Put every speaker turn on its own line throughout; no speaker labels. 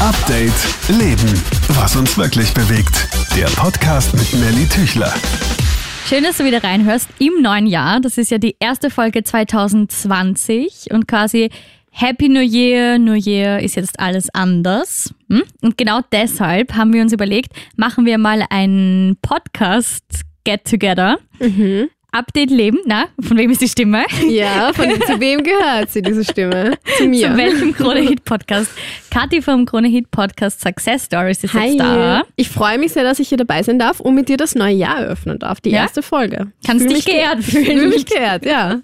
Update Leben. Was uns wirklich bewegt. Der Podcast mit Nelly Tüchler.
Schön, dass du wieder reinhörst im neuen Jahr. Das ist ja die erste Folge 2020 und quasi Happy New Year, New Year ist jetzt alles anders. Hm? Und genau deshalb haben wir uns überlegt, machen wir mal einen Podcast Get Together. Update Leben, na, von wem ist die Stimme?
Ja, von zu wem gehört sie, diese Stimme? Zu mir.
Zu welchem Krone Hit Podcast? Kathi vom Krone Hit Podcast Success Stories ist
Hi.
jetzt da.
Ich freue mich sehr, dass ich hier dabei sein darf und mit dir das neue Jahr eröffnen darf. Die
Ja?
erste Folge.
Kannst
Fühl
dich geehrt
Fühl
fühlen.
mich geehrt, ja.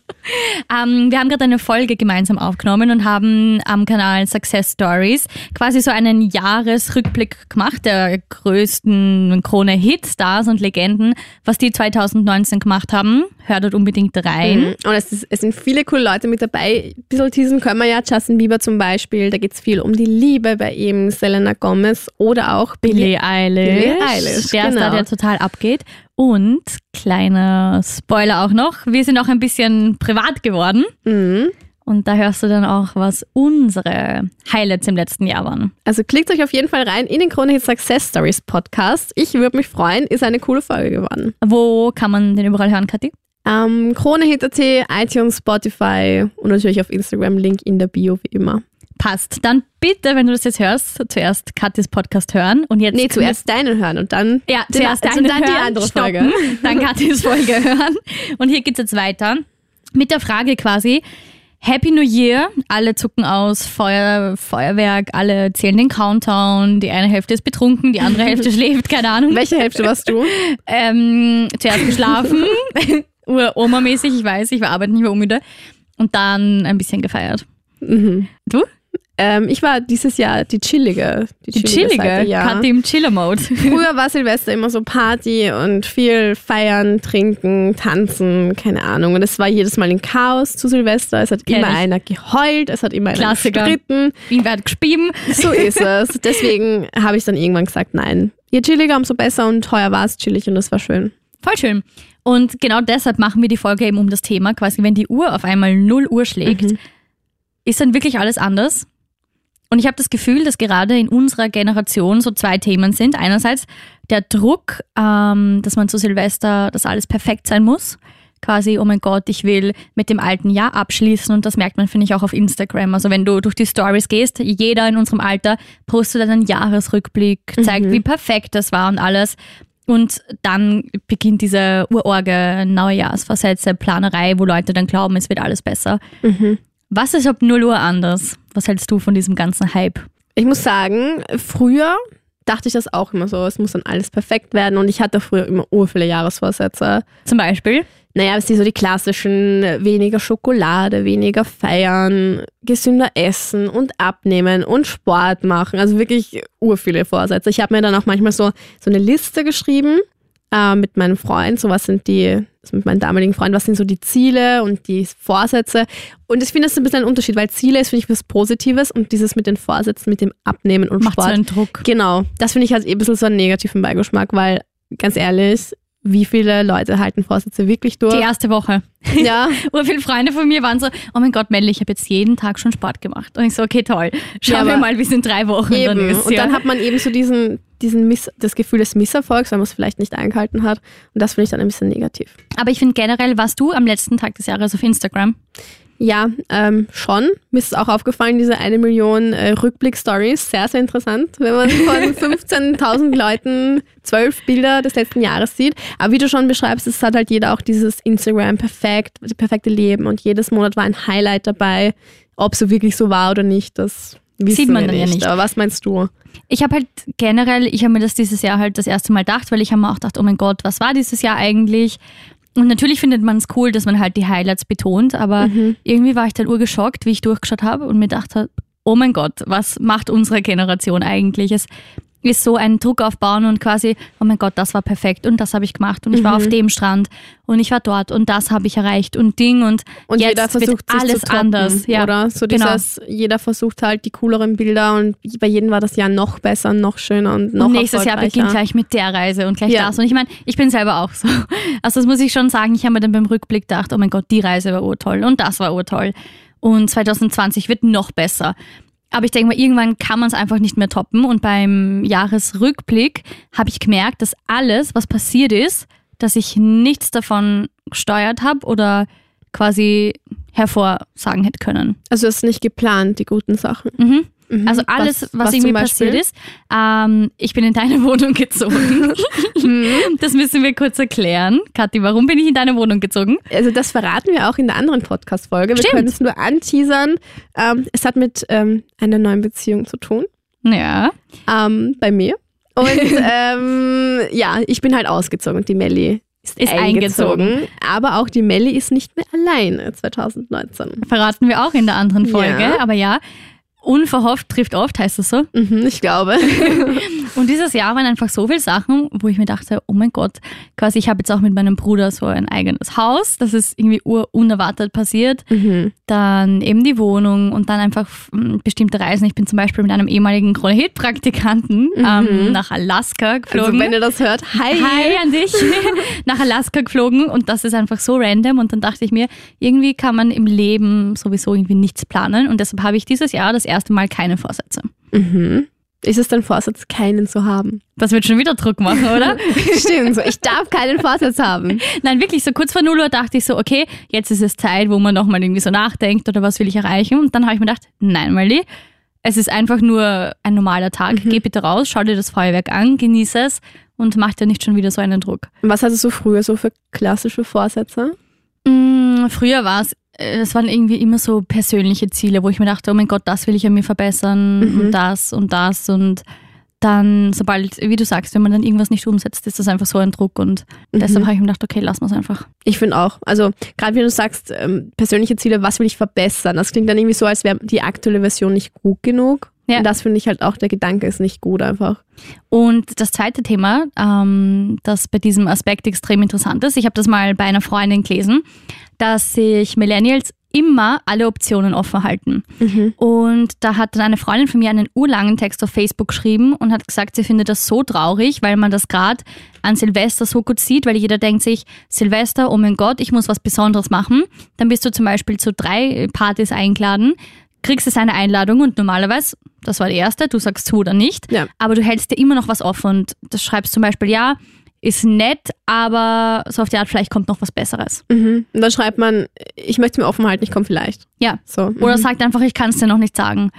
Ähm, wir haben gerade eine Folge gemeinsam aufgenommen und haben am Kanal Success Stories quasi so einen Jahresrückblick gemacht der größten Krone Hitstars und Legenden, was die 2019 gemacht haben. Hör dort unbedingt rein.
Und es, ist, es sind viele coole Leute mit dabei. Ein bisschen teasen können wir ja. Justin Bieber zum Beispiel. Da geht es viel um die Liebe bei ihm. Selena Gomez oder auch
Billie
Billie.
Eilish.
Billie Eilish,
der
genau.
der total abgeht. Und kleiner Spoiler auch noch, wir sind auch ein bisschen privat geworden.
Mhm.
Und da hörst du dann auch, was unsere Highlights im letzten Jahr waren.
Also klickt euch auf jeden Fall rein in den Krone Hit Success Stories Podcast. Ich würde mich freuen. Ist eine coole Folge geworden.
Wo kann man den überall hören, Kathi?
Ähm, KroneHit.at, iTunes, Spotify und natürlich auf Instagram. Link in der Bio wie immer.
Passt. Dann bitte, wenn du das jetzt hörst, zuerst Kathis Podcast hören und jetzt.
Nee, zuerst deinen hören und dann,
Ja, zuerst
also
deine
dann die
hören,
andere
stoppen,
Folge.
dann Kathis Folge hören. Und hier geht's jetzt weiter mit der Frage quasi. Happy New Year. Alle zucken aus, Feuer, Feuerwerk, alle zählen den Countdown. Die eine Hälfte ist betrunken, die andere Hälfte schläft, keine Ahnung.
Welche Hälfte warst du?
Ähm, zuerst geschlafen, Ur-Oma-mäßig, ich weiß, ich war arbeiten, ich war unmüde. Und dann ein bisschen gefeiert.
Mhm.
Du?
Ähm, ich war dieses Jahr die chillige.
Die chillige,
Seite, ja.
Im Chiller-Mode.
Früher war Silvester immer so Party und viel feiern, trinken, tanzen, keine Ahnung. Und es war jedes Mal ein Chaos zu Silvester. Es hat
Kenn
immer
ich.
einer geheult, es hat immer einer
Klassiker.
gestritten.
Ihn wird gespieben.
So ist es. Deswegen habe ich dann irgendwann gesagt, nein. Je chilliger, umso besser und heuer war es chillig und das war schön.
Voll schön. Und genau deshalb machen wir die Folge eben um das Thema, quasi wenn die Uhr auf einmal 0 Uhr schlägt,
Mhm.
ist dann wirklich alles anders. Und ich habe das Gefühl, dass gerade in unserer Generation so zwei Themen sind. Einerseits der Druck, ähm, dass man zu Silvester, dass alles perfekt sein muss. Quasi, oh mein Gott, ich will mit dem alten Jahr abschließen und das merkt man, finde ich, auch auf Instagram. Also wenn du durch die Stories gehst, jeder in unserem Alter postet einen Jahresrückblick, zeigt, wie perfekt das war und alles. Und dann beginnt diese urorge Neujahrsversätze, Planerei, wo Leute dann glauben, es wird alles besser. Was ist ab 0 Uhr anders? Was hältst du von diesem ganzen Hype?
Ich muss sagen, früher dachte ich das auch immer so. Es muss dann alles perfekt werden und ich hatte früher immer ur viele Jahresvorsätze.
Zum Beispiel?
Naja, es sind so die klassischen, weniger Schokolade, weniger feiern, gesünder essen und abnehmen und Sport machen. Also wirklich ur viele Vorsätze. Ich habe mir dann auch manchmal so, so eine Liste geschrieben äh, mit meinem Freund. So was sind die, also mit meinem damaligen Freund, was sind so die Ziele und die Vorsätze. Und ich finde das ist ein bisschen ein Unterschied, weil Ziele ist, finde ich, was Positives und dieses mit den Vorsätzen, mit dem Abnehmen und
Macht so
Sport.
einen Druck.
Genau, das finde ich halt eh ein bisschen so einen negativen Beigeschmack, weil ganz ehrlich, wie viele Leute halten Vorsätze wirklich durch?
Die erste Woche.
Ja,
Ur viele Freunde von mir waren so, oh mein Gott, Melly, ich habe jetzt jeden Tag schon Sport gemacht. Und ich so, okay, toll. Schauen
Ja,
wir mal, wie es in drei Wochen dann
eben.
ist.
Und
ja.
dann hat man eben so diesen, diesen Miss, das Gefühl des Misserfolgs, weil man es vielleicht nicht eingehalten hat. Und das finde ich dann ein bisschen negativ.
Aber ich finde generell, warst du am letzten Tag des Jahres auf Instagram?
Ja, ähm, schon. Mir ist auch aufgefallen, diese eine Million äh, Rückblick-Stories. Sehr, sehr interessant, wenn man von 15.000 Leuten zwölf Bilder des letzten Jahres sieht. Aber wie du schon beschreibst, es hat halt jeder auch dieses Instagram perfekt, das perfekte Leben und jedes Monat war ein Highlight dabei. Ob so wirklich so war oder nicht, das wissen
Sieht man dann ja
nicht.
nicht.
Aber was meinst du?
Ich habe halt generell, ich habe mir das dieses Jahr halt das erste Mal gedacht, weil ich habe mir auch gedacht, oh mein Gott, was war dieses Jahr eigentlich? Und natürlich findet man es cool, dass man halt die Highlights betont, aber irgendwie war ich dann urgeschockt, wie ich durchgeschaut habe und mir dachte, oh mein Gott, was macht unsere Generation eigentlich? Es ist so ein Druck aufbauen und quasi, oh mein Gott, das war perfekt und das habe ich gemacht und ich war auf dem Strand und ich war dort und das habe ich erreicht und Ding und,
Und
jetzt
jeder versucht
wird alles
toppen,
anders. Ja,
oder? So
genau.
dieses, jeder versucht halt die cooleren Bilder und bei jedem war das Jahr noch besser, noch schöner und noch
und nächstes Jahr beginnt gleich mit der Reise und gleich
Ja.
das. Und ich meine, ich bin selber auch so. Also das muss ich schon sagen, ich habe mir dann beim Rückblick gedacht, oh mein Gott, die Reise war urtoll und das war urtoll. Und 2020 wird noch besser. Aber ich denke mal, irgendwann kann man es einfach nicht mehr toppen. Und beim Jahresrückblick habe ich gemerkt, dass alles, was passiert ist, dass ich nichts davon gesteuert habe oder quasi hervorsagen hätte können.
Also es ist nicht geplant, die guten Sachen.
Mhm.
Mhm.
Also alles, was,
was
irgendwie
zum Beispiel?
passiert ist. Ähm, ich bin in deine Wohnung gezogen.
Mhm.
das müssen wir kurz erklären. Kathi, warum bin ich in deine Wohnung gezogen?
Also das verraten wir auch in der anderen Podcast-Folge. Wir können es nur anteasern. Ähm, es hat mit ähm, einer neuen Beziehung zu tun.
Ja.
ähm, bei mir. Und ähm, ja, ich bin halt ausgezogen und die Melli ist,
Ist
eingezogen. Aber auch die Melli ist nicht mehr alleine 2019.
Verraten wir auch in der anderen Folge.
Ja.
Aber ja, unverhofft trifft oft, heißt das so.
Mhm, ich glaube.
Und dieses Jahr waren einfach so viele Sachen, wo ich mir dachte, oh mein Gott, quasi ich habe jetzt auch mit meinem Bruder so ein eigenes Haus. Das ist irgendwie unerwartet passiert.
Mhm.
Dann eben die Wohnung und dann einfach mm, bestimmte Reisen. Ich bin zum Beispiel mit einem ehemaligen Krone-Hit-Praktikanten ähm, nach Alaska geflogen.
Also wenn ihr das hört, hi.
Hi an dich. Nach Alaska geflogen und das ist einfach so random und dann dachte ich mir, irgendwie kann man im Leben sowieso irgendwie nichts planen und deshalb habe ich dieses Jahr das erste Mal keine Vorsätze.
Mhm. Ist es dein Vorsatz, keinen zu haben?
Das wird schon wieder Druck machen, oder?
Stimmt, so. Ich darf keinen Vorsatz haben.
Nein, wirklich, so kurz vor 0 Uhr dachte ich so, okay, jetzt ist es Zeit, wo man nochmal irgendwie so nachdenkt oder was will ich erreichen. Und dann habe ich mir gedacht, nein, Mali, es ist einfach nur ein normaler Tag. Geh bitte raus, schau dir das Feuerwerk an, genieße es und mach dir nicht schon wieder so einen Druck.
Was hattest du früher so für klassische Vorsätze?
Mm, früher war es, es waren irgendwie immer so persönliche Ziele, wo ich mir dachte, oh mein Gott, das will ich an mir verbessern
Mhm.
und das und das und dann, sobald, wie du sagst, wenn man dann irgendwas nicht umsetzt, ist das einfach so ein Druck und
Mhm.
deshalb habe ich mir gedacht, okay, lass mal es einfach.
Ich finde auch. Also gerade wenn du sagst, ähm, persönliche Ziele, was will ich verbessern? Das klingt dann irgendwie so, als wäre die aktuelle Version nicht gut genug.
Ja.
Und das finde ich halt auch, der Gedanke ist nicht gut einfach.
Und das zweite Thema, ähm, das bei diesem Aspekt extrem interessant ist, ich habe das mal bei einer Freundin gelesen, dass sich Millennials immer alle Optionen offen halten. Und da hat dann eine Freundin von mir einen urlangen Text auf Facebook geschrieben und hat gesagt, sie findet das so traurig, weil man das gerade an Silvester so gut sieht, weil jeder denkt sich, Silvester, oh mein Gott, ich muss was Besonderes machen. Dann bist du zum Beispiel zu drei Partys eingeladen, kriegst es eine Einladung und normalerweise, das war die erste, du sagst zu oder nicht,
Ja.
aber du hältst dir immer noch was offen und das schreibst zum Beispiel, ja, ist nett, aber so auf die Art, vielleicht kommt noch was Besseres.
Mhm. Und dann schreibt man, ich möchte es mir offen halten, ich komme vielleicht.
Ja.
So. Mhm.
Oder sagt einfach, ich kann es dir noch nicht sagen.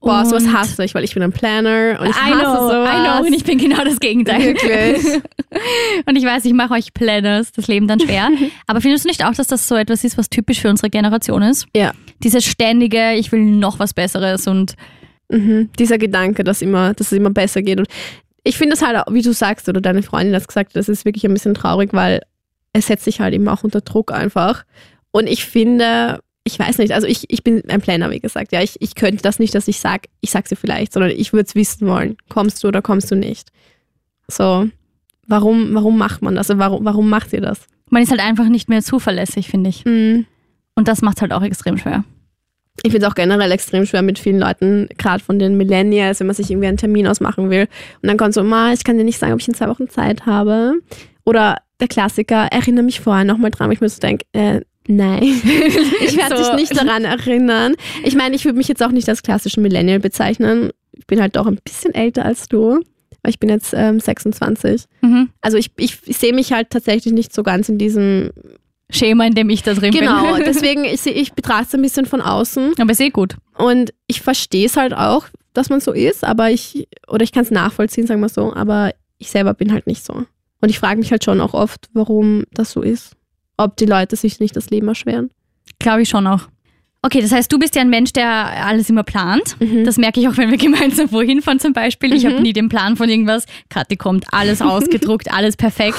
Boah, sowas
Und-
hasse ich, weil ich bin ein Planner und ich
I
hasse
know,
sowas.
I know, und ich bin genau das Gegenteil.
Wirklich.
Und ich weiß, ich mache euch Planners, das Leben dann schwer. Aber findest du nicht auch, dass das so etwas ist, was typisch für unsere Generation ist?
Ja.
Dieses ständige, ich will noch was Besseres und
Mhm. Dieser Gedanke, dass, immer, dass es immer besser geht. Und ich finde es halt, wie du sagst, oder deine Freundin hat gesagt, das ist wirklich ein bisschen traurig, weil es setzt sich halt immer auch unter Druck einfach. Und ich finde, ich weiß nicht, also ich, ich bin ein Planner, wie gesagt. Ja, ich, ich könnte das nicht, dass ich sage, ich sag's dir vielleicht, sondern ich würde es wissen wollen. Kommst du oder kommst du nicht? So, warum, warum macht man das? Also Warum, warum macht ihr das?
man ist halt einfach nicht mehr zuverlässig, finde ich.
Mhm.
Und das macht halt auch extrem schwer.
Ich finde es auch generell extrem schwer mit vielen Leuten, gerade von den Millennials, wenn man sich irgendwie einen Termin ausmachen will. Und dann kommt so, Ma, ich kann dir nicht sagen, ob ich in zwei Wochen Zeit habe. Oder der Klassiker, erinnere mich vorher nochmal dran, ich mir so denke, äh, nein, ich werde
So.
dich nicht daran erinnern. Ich meine, ich würde mich jetzt auch nicht als klassischen Millennial bezeichnen. Ich bin halt doch ein bisschen älter als du, weil ich bin jetzt ähm, 26.
Mhm.
Also ich, ich, ich sehe mich halt tatsächlich nicht so ganz in diesem,
Schema, in dem ich da drin
genau,
bin.
deswegen, ich, ich betrachte es ein bisschen von außen.
Aber ist eh gut.
Und ich verstehe es halt auch, dass man so ist, aber ich, oder ich kann es nachvollziehen, sagen wir so, aber ich selber bin halt nicht so. Und ich frage mich halt schon auch oft, warum das so ist. Ob die Leute sich nicht das Leben erschweren.
Glaube ich schon auch. Okay, das heißt, du bist ja ein Mensch, der alles immer plant.
Mhm.
Das merke ich auch, wenn wir gemeinsam wohin fahren zum Beispiel. Ich habe nie den Plan von irgendwas. Kathi kommt, alles ausgedruckt, alles perfekt.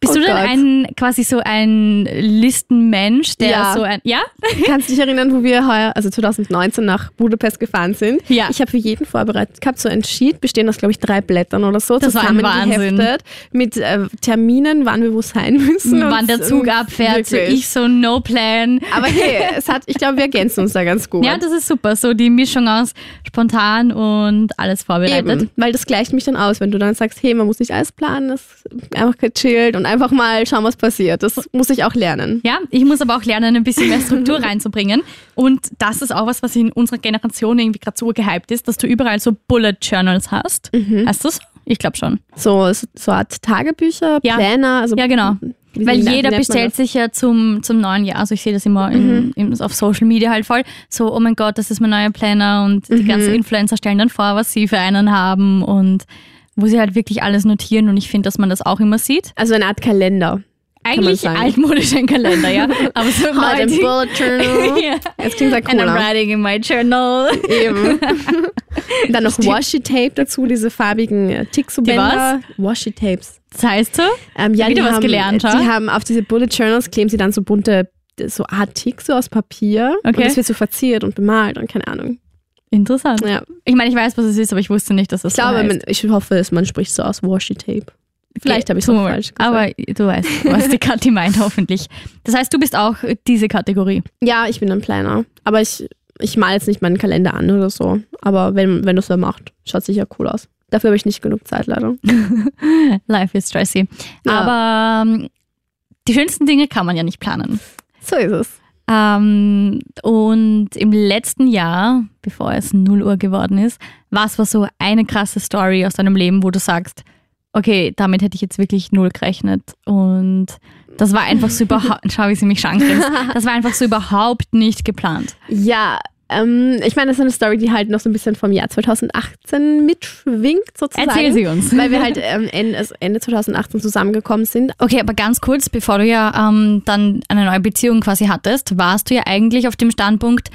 Bist
Oh
du denn
Gott.
ein quasi so ein Listenmensch, der
Ja.
so ein ja?
Kannst du dich erinnern, wo wir heuer, also 2019 nach Budapest gefahren sind?
Ja.
Ich habe für jeden vorbereitet gehabt, so ein Sheet, bestehend aus, glaube ich, drei Blättern oder so,
Das
zusammengeheftet, mit äh, Terminen, wann wir wo sein müssen.
Wann der Zug abfährt, so ich so no plan.
Aber hey, es hat, ich glaube, wir ergänzen uns da ganz gut.
Ja, das ist super. So die Mischung aus spontan und alles vorbereitet.
Eben, weil das gleicht mich dann aus, wenn du dann sagst, hey, man muss nicht alles planen, das ist einfach gechillt und einfach mal schauen, was passiert. Das muss ich auch lernen.
Ja, ich muss aber auch lernen, ein bisschen mehr Struktur reinzubringen. Und das ist auch was, was in unserer Generation irgendwie gerade so gehypt ist, dass du überall so Bullet Journals hast.
Mhm.
Hast du es? Ich glaube schon.
So, so eine Art Tagebücher,
Ja.
Pläne. Also,
Ja, genau. Weil jeder bestellt sich ja zum, zum neuen Jahr. Also ich sehe das immer
Mhm.
in, in, auf Social Media halt voll. So, oh mein Gott, das ist mein neuer Planner und
Mhm.
die ganzen Influencer stellen dann vor, was sie für einen haben und wo sie halt wirklich alles notieren und ich finde, dass man das auch immer sieht.
Also eine Art Kalender.
Eigentlich altmodisch ein Kalender, ja. Aber so
ein
neuerdings-
Bullet Journal. Jetzt klingt halt
And I'm writing in my journal.
Eben. Dann noch Washi-Tape dazu, diese farbigen äh, Tixo-Bänder. Washi-Tapes.
Das heißt so?
Ähm, ja,
Wieder
die
was
haben,
gelernt,
Die
ha?
haben auf diese Bullet Journals kleben sie dann so bunte, so Art Tixo aus Papier. Und
Okay.
das wird so verziert und bemalt und keine Ahnung.
Interessant.
Ja.
Ich meine, ich weiß, was es ist, aber ich wusste nicht, dass das
Ich glaube,
so heißt.
man, ich hoffe, es- man spricht so aus Washi-Tape. Vielleicht habe ich es falsch gesagt.
Aber du weißt, was die Kathi meint, hoffentlich. Das heißt, du bist auch diese Kategorie.
ja, ich bin ein Planner. Aber ich, ich male jetzt nicht meinen Kalender an oder so. Aber wenn, wenn du es so macht, schaut sicher cool aus. Dafür habe ich nicht genug Zeit, leider.
Life is stressy.
Ja.
Aber ähm, die schönsten Dinge kann man ja nicht planen.
So ist es.
Ähm, und im letzten Jahr, bevor es 0 Uhr geworden ist, was war so eine krasse Story aus deinem Leben, wo du sagst, okay, damit hätte ich jetzt wirklich null gerechnet. Und das war einfach so überhaupt, schau, wie sie mich schon angrinst. Das war einfach so überhaupt nicht geplant.
Ja, ähm, ich meine, das ist eine Story, die halt noch so ein bisschen vom Jahr 2018 mitschwingt, sozusagen.
Erzähl sie uns.
Weil wir halt ähm, Ende, also Ende 2018 zusammengekommen sind.
Okay, aber ganz kurz, bevor du ja ähm, dann eine neue Beziehung quasi hattest, warst du ja eigentlich auf dem Standpunkt,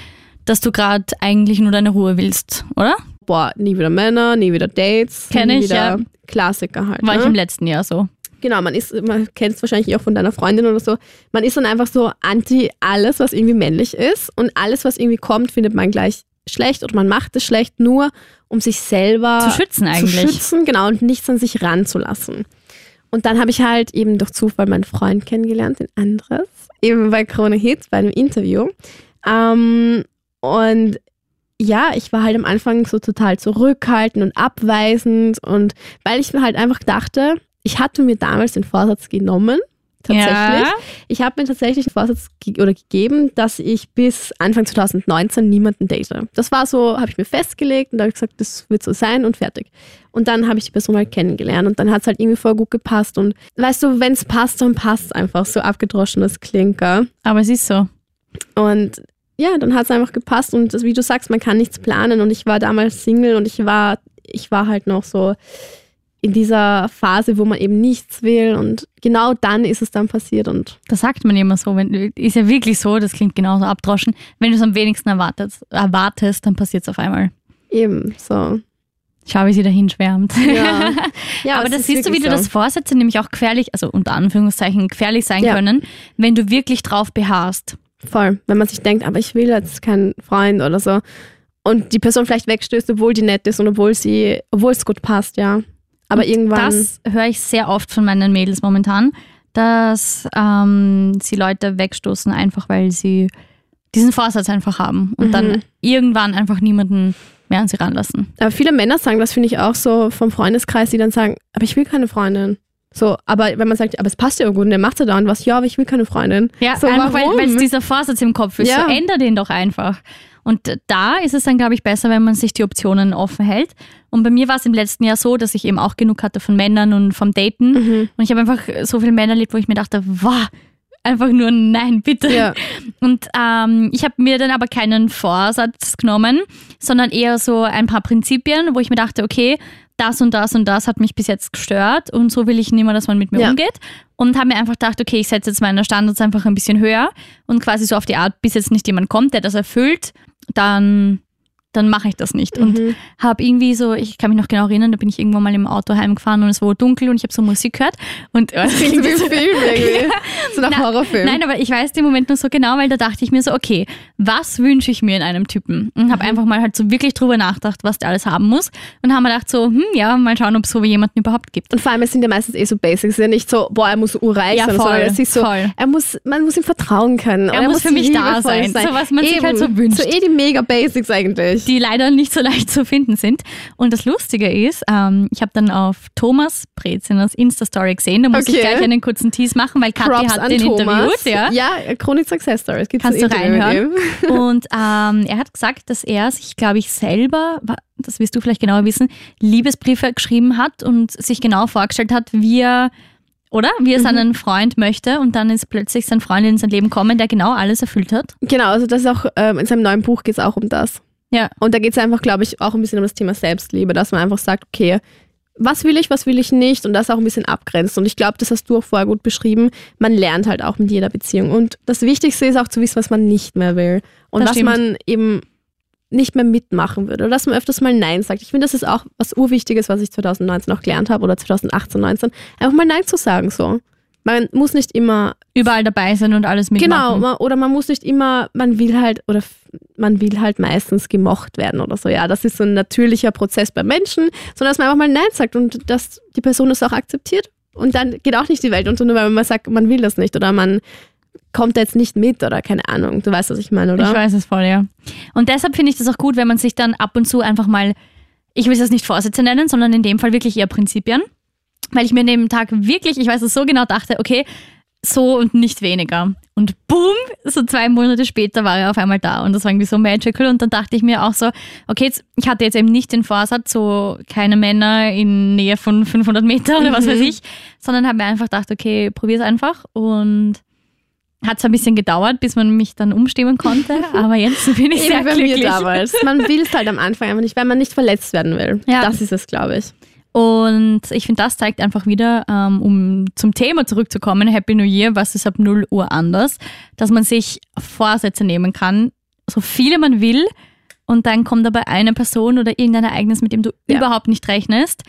dass du gerade eigentlich nur deine Ruhe willst, oder?
Boah, nie wieder Männer, nie wieder Dates.
Kenn
nie
ich,
wieder
ja.
Klassiker halt.
War
ne?
ich im letzten Jahr so.
Genau, man ist, man kennt es wahrscheinlich auch von deiner Freundin oder so. Man ist dann einfach so anti alles, was irgendwie männlich ist. Und alles, was irgendwie kommt, findet man gleich schlecht oder man macht es schlecht, nur um sich selber
Zu schützen eigentlich.
Zu schützen, genau, und nichts an sich ranzulassen. Und dann habe ich halt eben durch Zufall meinen Freund kennengelernt, den Andres, eben bei Krone Hits, bei einem Interview. Ähm, und ja, ich war halt am Anfang so total zurückhaltend und abweisend und weil ich mir halt einfach dachte, ich hatte mir damals den Vorsatz genommen, tatsächlich.
Ja.
Ich habe mir tatsächlich den Vorsatz ge oder gegeben, dass ich bis Anfang 2019 niemanden date. Das war so, habe ich mir festgelegt und da habe ich gesagt, das wird so sein und fertig. Und dann habe ich die Person halt kennengelernt und dann hat es halt irgendwie voll gut gepasst. Und weißt du, wenn es passt, dann passt es einfach so abgedroschenes Klinker.
Aber es ist so.
Und ja, dann hat es einfach gepasst und das, wie du sagst, man kann nichts planen und ich war damals Single und ich war, ich war halt noch so in dieser Phase, wo man eben nichts will und genau dann ist es dann passiert und
Das sagt man immer so. Wenn, ist ja wirklich so, das klingt genauso abdroschen. Wenn du es am wenigsten erwartet, erwartest, dann passiert es auf einmal.
eben so.
Schau, wie sie dahin schwärmt.
Ja, ja
Aber das siehst du, wie du
so.
das Vorsätze nämlich auch gefährlich, also unter Anführungszeichen gefährlich sein
Ja.
können, wenn du wirklich drauf beharrst.
Voll. Wenn man sich denkt, aber ich will jetzt keinen Freund oder so. Und die Person vielleicht wegstößt, obwohl die nett ist und obwohl sie, obwohl es gut passt, ja. Aber
Und
irgendwann.
Das höre ich sehr oft von meinen Mädels momentan, dass ähm, sie Leute wegstoßen, einfach weil sie diesen Vorsatz einfach haben und
Mhm.
dann irgendwann einfach niemanden mehr an sie ranlassen.
aber viele Männer sagen, das finde ich auch so vom Freundeskreis, die dann sagen, aber ich will keine Freundin. So, aber wenn man sagt, aber es passt ja gut und der macht ja da und was, ja, aber ich will keine Freundin.
Ja,
so,
einfach
warum?
weil es dieser Vorsatz im Kopf ist.
Ja.
So änder den doch einfach. Und da ist es dann, glaube ich, besser, wenn man sich die Optionen offen hält. Und bei mir war es im letzten Jahr so, dass ich eben auch genug hatte von Männern und vom Daten.
Mhm.
Und ich habe einfach so viele Männer erlebt, wo ich mir dachte, wow, einfach nur nein, bitte.
Ja.
Und ähm, ich habe mir dann aber keinen Vorsatz genommen, sondern eher so ein paar Prinzipien, wo ich mir dachte, okay, das und das und das hat mich bis jetzt gestört und so will ich nicht mehr, dass man mit mir
Ja.
umgeht. Und habe mir einfach gedacht, okay, ich setze jetzt meine Standards einfach ein bisschen höher und quasi so auf die Art, bis jetzt nicht jemand kommt, der das erfüllt, dann, dann mache ich das nicht. Und
Mhm.
habe irgendwie so, ich kann mich noch genau erinnern, da bin ich irgendwann mal im Auto heimgefahren und es war dunkel und ich habe so Musik gehört. Und
Das klingt so wie ein Film irgendwie. So nach Horrorfilm.
Nein, aber ich weiß den Moment nur so genau, weil da dachte ich mir so, okay, was wünsche ich mir in einem Typen? Und
Mhm.
habe einfach mal halt so wirklich drüber nachgedacht, was der alles haben muss. Und habe mir gedacht so, hm, ja, mal schauen, ob es so jemanden überhaupt gibt.
Und vor allem, es sind ja meistens eh so Basics. Es ist ja nicht so, boah, er muss urreich
Ja,
sein,
voll,
sondern es ist so,
voll.
er muss, man muss ihm vertrauen können.
Er
oder
muss für mich da
liebevoll
sein, so was man sich halt so wünscht.
So eh die mega Basics eigentlich.
Die leider nicht so leicht zu finden sind. Und das Lustige ist, ähm, ich habe dann auf Thomas Brezinners Insta-Story gesehen, da muss ich
Okay.
gleich einen kurzen Tease machen, weil Kathi
Props
hat den
Thomas.
interviewt. Ja.
ja, Chronic Success Stories. Gibt's
Kannst du reinhören. Und ähm, er hat gesagt, dass er sich, glaube ich, selber, das wirst du vielleicht genauer wissen, Liebesbriefe geschrieben hat und sich genau vorgestellt hat, wie er, oder? Wie er seinen Freund möchte. Und dann ist plötzlich sein Freund in sein Leben gekommen, der genau alles erfüllt hat.
Genau, also das ist auch, ähm, in seinem neuen Buch geht es auch um das.
Ja.
Und da geht es einfach, glaube ich, auch ein bisschen um das Thema Selbstliebe, dass man einfach sagt, okay, was will ich, was will ich nicht und das auch ein bisschen abgrenzt. Und ich glaube, das hast du auch vorher gut beschrieben. Man lernt halt auch mit jeder Beziehung. Und das Wichtigste ist auch zu wissen, was man nicht mehr will. Und
Das
was
stimmt.
man eben nicht mehr mitmachen würde. Oder dass man öfters mal Nein sagt. Ich finde, das ist auch was Urwichtiges, was ich 2019 auch gelernt habe oder 2018, 19. Einfach mal Nein zu sagen so. Man muss nicht immer
Überall dabei sein und alles mitmachen.
Genau, man, oder man muss nicht immer, man will halt, oder man will halt meistens gemocht werden oder so. Ja, das ist so ein natürlicher Prozess beim Menschen, sondern dass man einfach mal Nein sagt und dass die Person das auch akzeptiert. Und dann geht auch nicht die Welt unter, nur weil man sagt, man will das nicht oder man kommt da jetzt nicht mit oder keine Ahnung. Du weißt, was ich meine, oder?
Ich weiß es voll, ja. Und deshalb finde ich das auch gut, wenn man sich dann ab und zu einfach mal, ich will es jetzt nicht Vorsätze nennen, sondern in dem Fall wirklich eher Prinzipien. Weil ich mir an dem Tag wirklich, ich weiß es so genau, dachte, okay, so und nicht weniger. Und boom, so zwei Monate später war er auf einmal da und das war irgendwie so magical. Und dann dachte ich mir auch so, okay, jetzt, ich hatte jetzt eben nicht den Vorsatz, so keine Männer in Nähe von 500 Meter oder was
Mhm.
weiß ich, sondern habe mir einfach gedacht, okay, probier's einfach und hat es ein bisschen gedauert, bis man mich dann umstimmen konnte, aber jetzt bin ich sehr
bei mir
glücklich.
damals. Man will es halt am Anfang einfach nicht, weil man nicht verletzt werden will.
Ja.
Das ist es, glaube ich.
Und ich finde, das zeigt einfach wieder, ähm, um zum Thema zurückzukommen, Happy New Year, was ist ab 0 Uhr anders, dass man sich Vorsätze nehmen kann, so viele man will, und dann kommt aber eine Person oder irgendein Ereignis, mit dem du
Ja.
überhaupt nicht rechnest,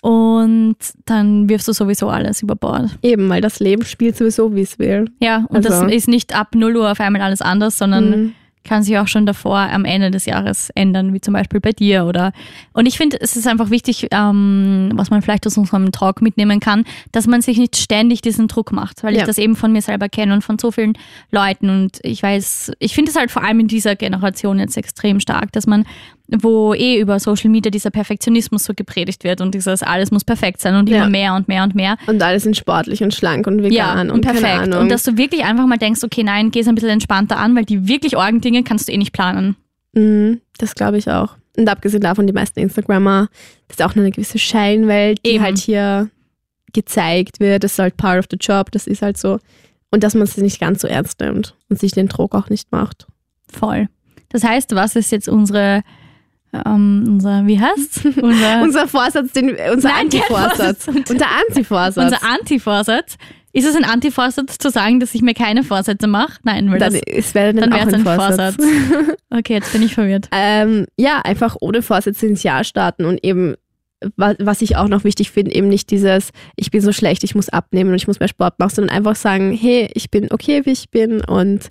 und dann wirfst du sowieso alles über Bord.
Eben, weil das Leben spielt sowieso, wie es will.
Ja, und
Also-
das ist nicht ab 0 Uhr auf einmal alles anders, sondern
Mhm.
Kann sich auch schon davor am Ende des Jahres ändern, wie zum Beispiel bei dir oder und ich finde, es ist einfach wichtig, ähm, was man vielleicht aus unserem Talk mitnehmen kann, dass man sich nicht ständig diesen Druck macht, weil
Ja.
ich das eben von mir selber kenne und von so vielen Leuten und ich weiß, ich finde es halt vor allem in dieser Generation jetzt extrem stark, dass man wo eh über Social Media dieser Perfektionismus so gepredigt wird und dieses alles muss perfekt sein und
Ja.
immer mehr und mehr und mehr.
Und alle sind sportlich und schlank und vegan
Ja,
und,
und perfekt. Und dass du wirklich einfach mal denkst, okay, nein, geh es ein bisschen entspannter an, weil die wirklich argen Dinge kannst du eh nicht planen.
Mhm, das glaube ich auch. Und abgesehen davon, die meisten Instagrammer, das ist auch nur eine gewisse Scheinwelt, die
Eben.
halt hier gezeigt wird. Das ist halt part of the job, das ist halt so. Und dass man es nicht ganz so ernst nimmt und sich den Druck auch nicht macht.
Voll. Das heißt, was ist jetzt unsere, ähm, unser, wie heißt unser,
Unser Vorsatz, den, unser Antivorsatz.
Vorsatz.
Unser Antivorsatz.
unser Antivorsatz? Ist es ein Antivorsatz zu sagen, dass ich mir keine Vorsätze mache? Nein, weil
dann
das,
es wäre dann,
dann
auch
wäre es
ein
ein
Vorsatz.
Vorsatz. Okay, jetzt bin ich verwirrt.
Ähm, ja, einfach ohne Vorsätze ins Jahr starten und eben, wa- was ich auch noch wichtig finde, eben nicht dieses, ich bin so schlecht, ich muss abnehmen und ich muss mehr Sport machen, sondern einfach sagen, hey, ich bin okay, wie ich bin und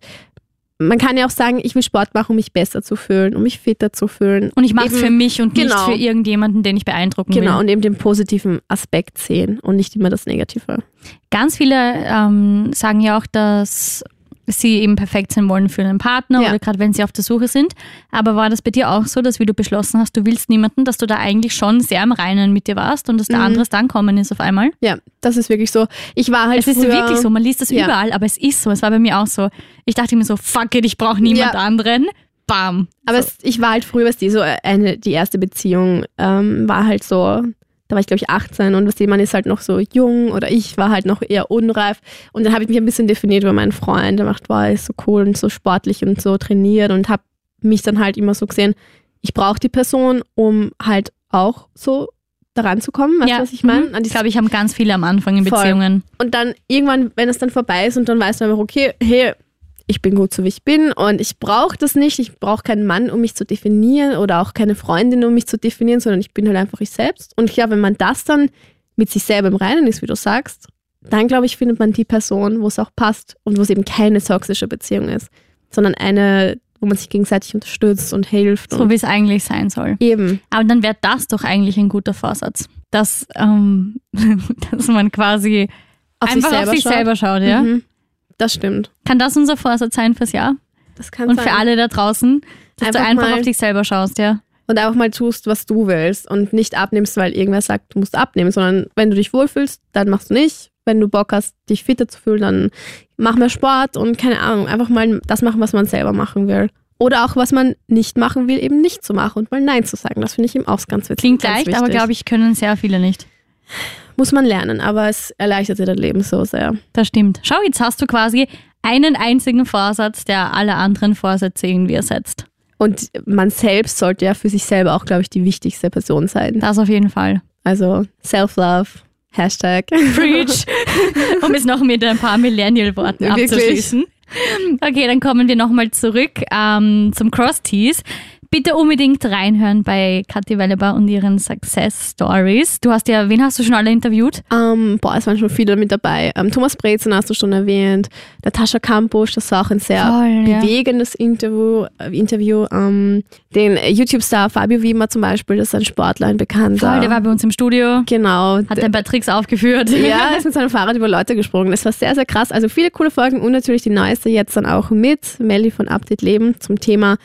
man kann ja auch sagen, ich will Sport machen, um mich besser zu fühlen, um mich fitter zu fühlen.
Und ich mache es für mich und
genau.
nicht für irgendjemanden, den ich beeindrucken
Genau,
will.
und eben den positiven Aspekt sehen und nicht immer das Negative.
Ganz viele ähm, sagen ja auch, dass sie eben perfekt sein wollen für einen Partner
Ja.
oder gerade wenn sie auf der Suche sind. Aber war das bei dir auch so, dass wie du beschlossen hast, du willst niemanden, dass du da eigentlich schon sehr im Reinen mit dir warst und dass der
Mhm.
andere dann kommen ist auf einmal?
Ja, das ist wirklich so. Ich war halt
Es ist wirklich so, man liest das
Ja.
überall, aber es ist so. Es war bei mir auch so. Ich dachte mir so, fuck it, ich brauche niemand
Ja.
anderen. Bam.
Aber
so.
es, ich war halt früher, was die so eine, die erste Beziehung ähm, war halt so, da war ich glaube ich 18 und was die, man ist halt noch so jung oder ich war halt noch eher unreif und dann habe ich mich ein bisschen definiert über meinen Freund, der macht, wow, ist so cool und so sportlich und so trainiert und habe mich dann halt immer so gesehen, ich brauche die Person, um halt auch so daran zu kommen, weißt du, was ich meine?
mhm. Ich glaube, ich haben ganz viele am Anfang in
Voll.
Beziehungen.
Und dann irgendwann, wenn es dann vorbei ist und dann weißt du einfach, okay, hey, ich bin gut so wie ich bin und ich brauche das nicht. Ich brauche keinen Mann, um mich zu definieren oder auch keine Freundin, um mich zu definieren, sondern ich bin halt einfach ich selbst. Und ich glaube, wenn man das dann mit sich selber im Reinen ist, wie du sagst, dann glaube ich, findet man die Person, wo es auch passt und wo es eben keine toxische Beziehung ist, sondern eine, wo man sich gegenseitig unterstützt und hilft.
So wie es eigentlich sein soll.
eben.
Aber dann wäre das doch eigentlich ein guter Vorsatz, dass, ähm, dass man quasi
Auf
einfach
sich selber
auf sich
schaut.
selber schaut, ja?
Mhm. Das stimmt.
Kann das unser Vorsatz sein fürs Jahr?
Das kann
Und
sein.
für alle da draußen, dass
Einfach
du einfach auf dich selber schaust, ja?
Und einfach mal tust, was du willst und nicht abnimmst, weil irgendwer sagt, du musst abnehmen, sondern wenn du dich wohlfühlst, dann machst du nicht. Wenn du Bock hast, dich fitter zu fühlen, dann mach mehr Sport und keine Ahnung, einfach mal das machen, was man selber machen will. Oder auch, was man nicht machen will, eben nicht zu machen und mal Nein zu sagen. Das finde ich eben auch ganz witzig.
Klingt
ganz
leicht, aber
wichtig.
glaube ich, können sehr viele nicht.
Muss man lernen, aber es erleichtert dir das Leben so sehr.
Das stimmt. Schau, jetzt hast du quasi einen einzigen Vorsatz, der alle anderen Vorsätze irgendwie ersetzt.
Und man selbst sollte ja für sich selber auch, glaube ich, die wichtigste Person sein.
Das auf jeden Fall.
Also Self-Love, Hashtag.
Preach. um es noch mit ein paar Millennial-Worten abzuschließen. Okay, dann kommen wir nochmal zurück ähm, zum Cross-Tease. Bitte unbedingt reinhören bei Kathi Welleber und ihren Success Stories. Du hast ja, wen hast du schon alle interviewt?
Ähm, boah, es waren schon viele mit dabei. Ähm, Thomas Brezen hast du schon erwähnt. Natascha Kampusch, das war auch ein sehr
Voll, ja.
bewegendes Interview. Äh, Interview. Ähm, den YouTube-Star Fabio Wiemer zum Beispiel, das ist ein Sportler, ein Bekannter.
Voll, der war bei uns im Studio,
genau.
hat ein paar Tricks aufgeführt.
ja, ist mit seinem Fahrrad über Leute gesprungen. Das war sehr, sehr krass. Also viele coole Folgen und natürlich die neueste jetzt dann auch mit Melly von Update Leben zum Thema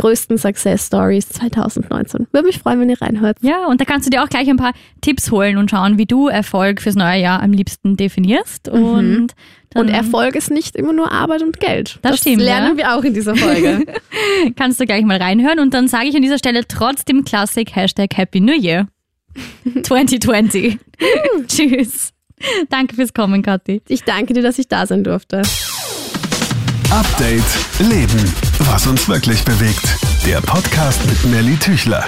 größten Success Stories 2019. Würde mich freuen, wenn ihr reinhört.
Ja, und da kannst du dir auch gleich ein paar Tipps holen und schauen, wie du Erfolg fürs neue Jahr am liebsten definierst. Und, dann
Und Erfolg ist nicht immer nur Arbeit und Geld.
Das stimmt,
lernen
ja.
wir auch in dieser Folge.
kannst du gleich mal reinhören. Und dann sage ich an dieser Stelle trotzdem Klassik Hashtag Happy New Year 2020. Tschüss. Danke fürs Kommen, Kathi.
ich danke dir, dass ich da sein durfte.
Update Leben. Was uns wirklich bewegt. Der Podcast mit Nelly Tüchler.